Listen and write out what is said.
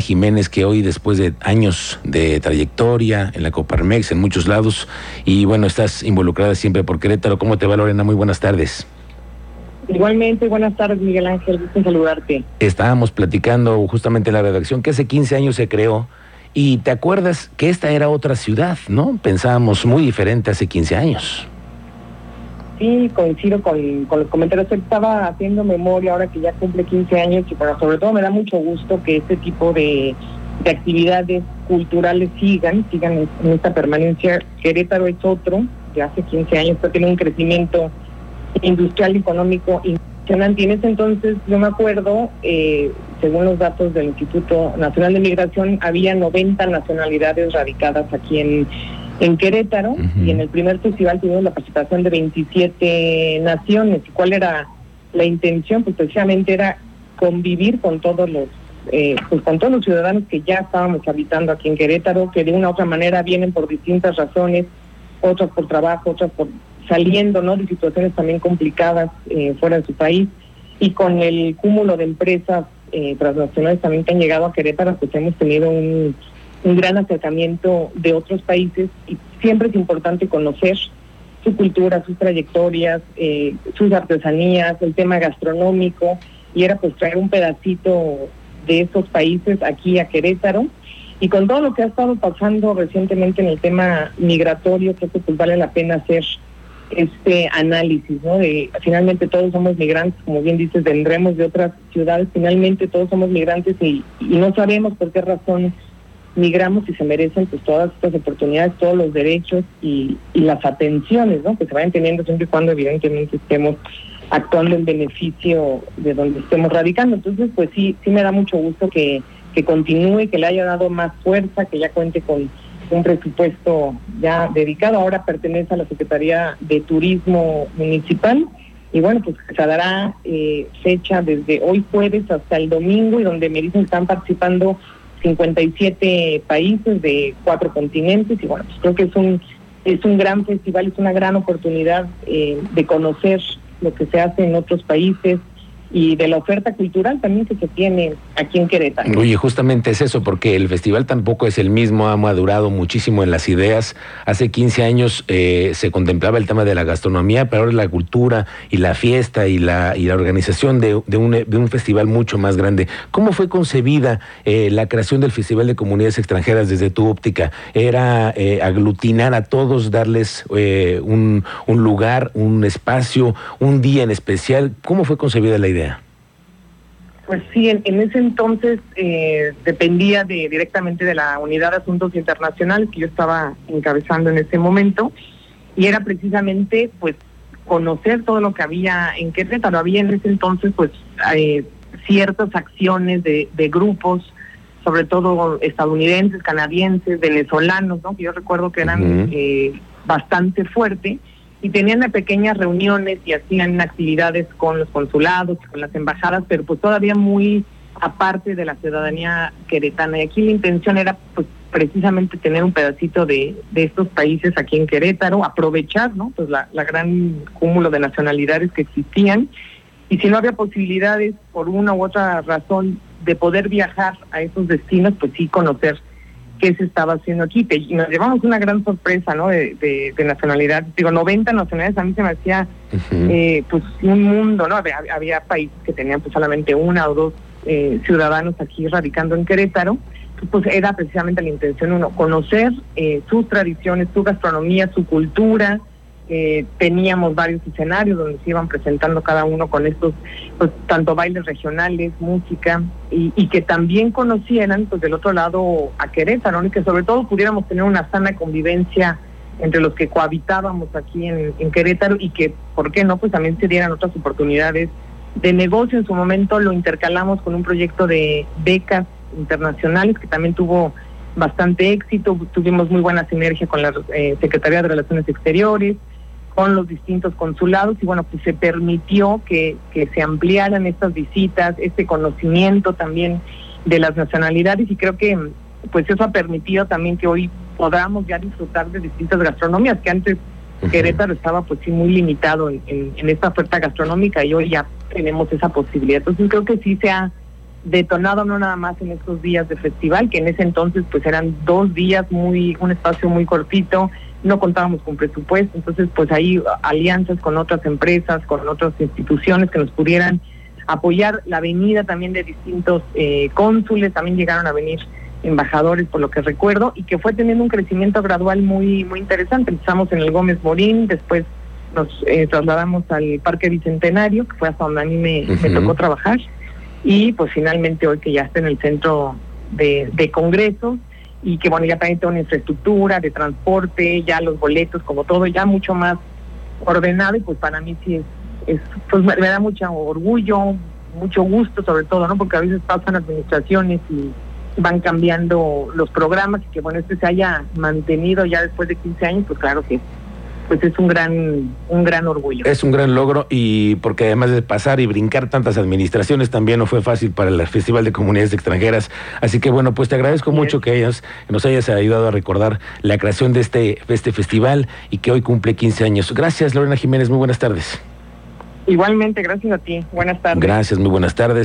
Jiménez, que hoy después de años de trayectoria en la Coparmex, en muchos lados, y bueno, estás involucrada siempre por Querétaro. ¿Cómo te va Lorena? Muy buenas tardes. Igualmente, buenas tardes Miguel Ángel, gusto saludarte. Estábamos platicando justamente en la redacción que hace 15 años se creó y te acuerdas que esta era otra ciudad, ¿no? Pensábamos muy diferente hace 15 años. Sí, coincido con, con los comentarios. Estaba haciendo memoria ahora que ya cumple 15 años y pero sobre todo me da mucho gusto que este tipo de, actividades culturales sigan, sigan en, esta permanencia. Querétaro es otro, que hace 15 años, tiene un crecimiento industrial y económico impresionante. Y en ese entonces, yo me acuerdo, eh, según los datos del Instituto Nacional de Migración, había 90 nacionalidades radicadas aquí en en Querétaro y en el primer festival tuvimos la participación de 27 naciones. ¿Y cuál era la intención? Pues precisamente era convivir con todos los eh, pues con todos los ciudadanos que ya estábamos habitando aquí en Querétaro, que de una u otra manera vienen por distintas razones, otras por trabajo, otras por saliendo ¿no? de situaciones también complicadas eh, fuera de su país, y con el cúmulo de empresas eh, transnacionales también que han llegado a Querétaro, pues hemos tenido un un gran acercamiento de otros países y siempre es importante conocer su cultura, sus trayectorias, eh, sus artesanías, el tema gastronómico, y era pues traer un pedacito de esos países aquí a Querétaro. Y con todo lo que ha estado pasando recientemente en el tema migratorio, creo que pues vale la pena hacer este análisis, ¿no? De finalmente todos somos migrantes, como bien dices, vendremos de otras ciudades, finalmente todos somos migrantes y, y no sabemos por qué razón migramos y se merecen pues todas estas oportunidades, todos los derechos y, las atenciones, ¿no? Que se vayan teniendo siempre y cuando evidentemente estemos actuando en beneficio de donde estemos radicando. Entonces, pues sí, sí me da mucho gusto que, que continúe, que le haya dado más fuerza, que ya cuente con un presupuesto ya dedicado. Ahora pertenece a la Secretaría de Turismo Municipal. Y bueno, pues se dará eh, fecha desde hoy jueves hasta el domingo y donde me dicen que están participando 57 países de cuatro continentes y bueno, pues creo que es un es un gran festival, es una gran oportunidad eh, de conocer lo que se hace en otros países, y de la oferta cultural también que se tiene aquí en Querétaro. Oye, justamente es eso, porque el festival tampoco es el mismo, ha madurado muchísimo en las ideas. Hace 15 años eh, se contemplaba el tema de la gastronomía, pero ahora la cultura y la fiesta y la, y la organización de, de, un, de un festival mucho más grande. ¿Cómo fue concebida eh, la creación del Festival de Comunidades Extranjeras desde tu óptica? ¿Era eh, aglutinar a todos, darles un, un lugar, un espacio, un día en especial? ¿Cómo fue concebida la idea? Pues sí, en, ese entonces eh, dependía de, directamente de la Unidad de Asuntos Internacionales que yo estaba encabezando en ese momento y era precisamente pues conocer todo lo que había en Querétaro. Había en ese entonces pues eh, ciertas acciones de, grupos, sobre todo estadounidenses, canadienses, venezolanos, ¿no? que yo recuerdo que eran eh, bastante fuertes y tenían pequeñas reuniones y hacían actividades con los consulados, con las embajadas, pero pues todavía muy aparte de la ciudadanía queretana. Y aquí la intención era pues precisamente tener un pedacito de, de estos países aquí en Querétaro, aprovechar ¿no? pues la, gran cúmulo de nacionalidades que existían. Y si no había posibilidades por una u otra razón de poder viajar a esos destinos, pues sí conocer qué se estaba haciendo aquí. Y nos llevamos una gran sorpresa, ¿no? De, de, nacionalidad. Digo, 90 nacionalidades, a mí se me hacía, eh, pues, un mundo, ¿no? Había, países que tenían pues solamente una o dos eh, ciudadanos aquí radicando en Querétaro. Pues era precisamente la intención, uno, conocer eh, sus tradiciones, su gastronomía, su cultura, eh, teníamos varios escenarios donde se iban presentando cada uno con estos, pues, tanto bailes regionales, música, y, que también conocieran, pues, del otro lado a Querétaro, y que sobre todo pudiéramos tener una sana convivencia entre los que cohabitábamos aquí en, Querétaro y que, ¿por qué no? Pues también se dieran otras oportunidades de negocio. En su momento lo intercalamos con un proyecto de becas internacionales que también tuvo bastante éxito, tuvimos muy buena sinergia con la eh, Secretaría de Relaciones Exteriores, con los distintos consulados y bueno, pues se permitió que, que se ampliaran estas visitas, este conocimiento también de las nacionalidades y creo que pues eso ha permitido también que hoy podamos ya disfrutar de distintas gastronomías que antes Querétaro estaba pues sí muy limitado en, en, esta oferta gastronómica y hoy ya tenemos esa posibilidad. Entonces creo que sí se ha detonado no nada más en estos días de festival, que en ese entonces pues eran dos días muy, un espacio muy cortito, no contábamos con presupuesto, entonces pues ahí alianzas con otras empresas, con otras instituciones que nos pudieran apoyar la venida también de distintos eh, cónsules, también llegaron a venir embajadores por lo que recuerdo y que fue teniendo un crecimiento gradual muy muy interesante. Empezamos en el Gómez Morín, después nos eh, trasladamos al Parque Bicentenario, que fue hasta donde a mí me, me tocó trabajar y pues finalmente hoy que ya está en el centro de, de congreso y que bueno, ya también tiene una infraestructura de transporte, ya los boletos, como todo, ya mucho más ordenado y pues para mí sí es, es pues me, da mucho orgullo, mucho gusto sobre todo, ¿no? Porque a veces pasan administraciones y van cambiando los programas y que bueno, este se haya mantenido ya después de 15 años, pues claro que pues es un gran un gran orgullo. Es un gran logro y porque además de pasar y brincar tantas administraciones también no fue fácil para el Festival de Comunidades Extranjeras. Así que bueno, pues te agradezco sí, mucho que hayas nos hayas ayudado a recordar la creación de este este festival y que hoy cumple 15 años. Gracias, Lorena Jiménez, muy buenas tardes. Igualmente, gracias a ti. Buenas tardes. Gracias, muy buenas tardes.